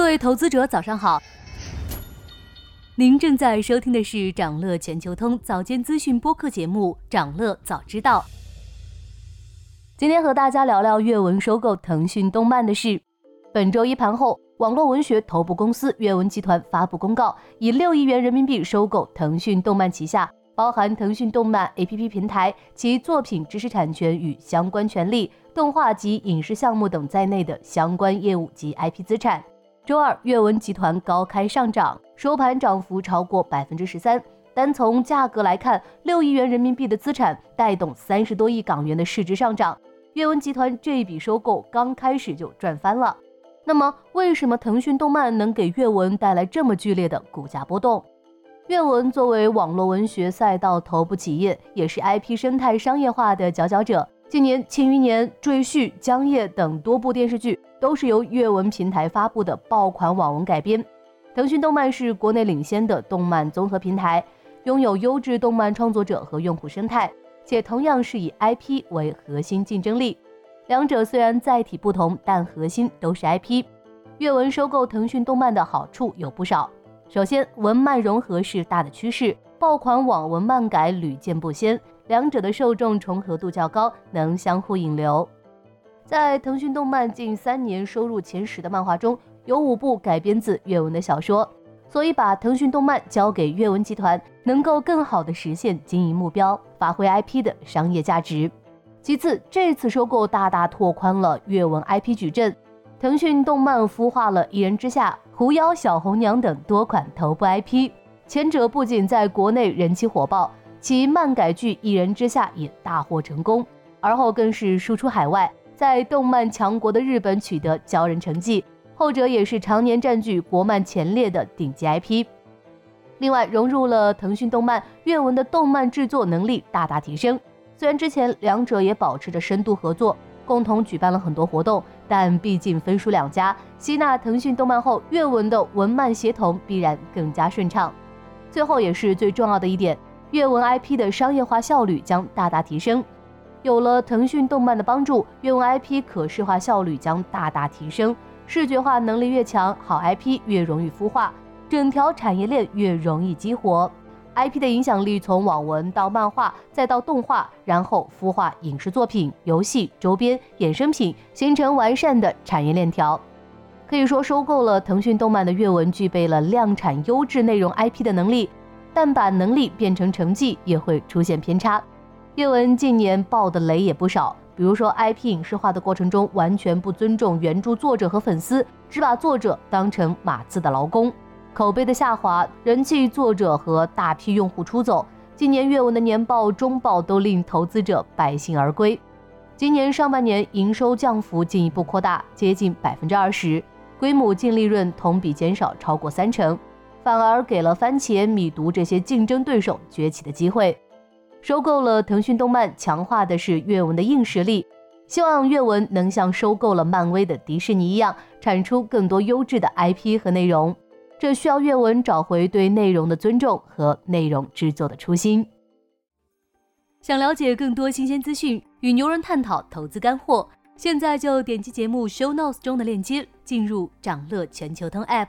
各位投资者，早上好。您正在收听的是长乐全球通早间资讯播客节目《长乐早知道》。今天和大家聊聊阅文收购腾讯动漫的事。本周一盘后，网络文学头部公司阅文集团发布公告，以六亿元人民币收购腾讯动漫旗下包含腾讯动漫 APP 平台、其作品知识产权与相关权利、动画及影视项目等在内的相关业务及 IP 资产。周二，阅文集团高开上涨，收盘涨幅超过百分之十三。单从价格来看，六亿元人民币的资产带动三十多亿港元的市值上涨。阅文集团这一笔收购刚开始就赚翻了。那么，为什么腾讯动漫能给阅文带来这么剧烈的股价波动？阅文作为网络文学赛道头部企业，也是 IP 生态商业化的佼佼者。近年《庆余年》《赘婿》《江夜》等多部电视剧都是由阅文平台发布的爆款网文改编。腾讯动漫是国内领先的动漫综合平台，拥有优质动漫创作者和用户生态，且同样是以 IP 为核心竞争力。两者虽然载体不同，但核心都是 IP。阅文收购腾讯动漫的好处有不少。首先，文漫融合是大的趋势，爆款网文漫改屡见不鲜。两者的受众重合度较高，能相互引流。在腾讯动漫近三年收入前十的漫画中，有五部改编自阅文的小说，所以把腾讯动漫交给阅文集团，能够更好的实现经营目标，发挥 IP 的商业价值。其次，这次收购大大拓宽了阅文 IP 矩阵，腾讯动漫孵化了《一人之下》《狐妖小红娘》等多款头部 IP，前者不仅在国内人气火爆。其漫改剧《一人之下》也大获成功，而后更是输出海外，在动漫强国的日本取得骄人成绩。后者也是常年占据国漫前列的顶级 IP。另外，融入了腾讯动漫，阅文的动漫制作能力大大提升。虽然之前两者也保持着深度合作，共同举办了很多活动，但毕竟分属两家，吸纳腾讯动漫后，阅文的文漫协同必然更加顺畅。最后也是最重要的一点。阅文 IP 的商业化效率将大大提升，有了腾讯动漫的帮助，阅文 IP 可视化效率将大大提升。视觉化能力越强，好 IP 越容易孵化，整条产业链越容易激活。IP 的影响力从网文到漫画，再到动画，然后孵化影视作品、游戏周边、衍生品，形成完善的产业链条。可以说，收购了腾讯动漫的阅文，具备了量产优质内容 IP 的能力。但把能力变成成绩也会出现偏差。阅文近年爆的雷也不少，比如说 IP 影视化的过程中完全不尊重原著作者和粉丝，只把作者当成码字的劳工，口碑的下滑，人气作者和大批用户出走。今年阅文的年报、中报都令投资者败兴而归。今年上半年营收降幅进一步扩大，接近百分之二十，规模净利润同比减少超过三成。反而给了番茄、米读这些竞争对手崛起的机会。收购了腾讯动漫，强化的是阅文的硬实力。希望阅文能像收购了漫威的迪士尼一样，产出更多优质的 IP 和内容。这需要阅文找回对内容的尊重和内容制作的初心。想了解更多新鲜资讯，与牛人探讨投资干货，现在就点击节目 show notes 中的链接，进入掌乐全球通 app。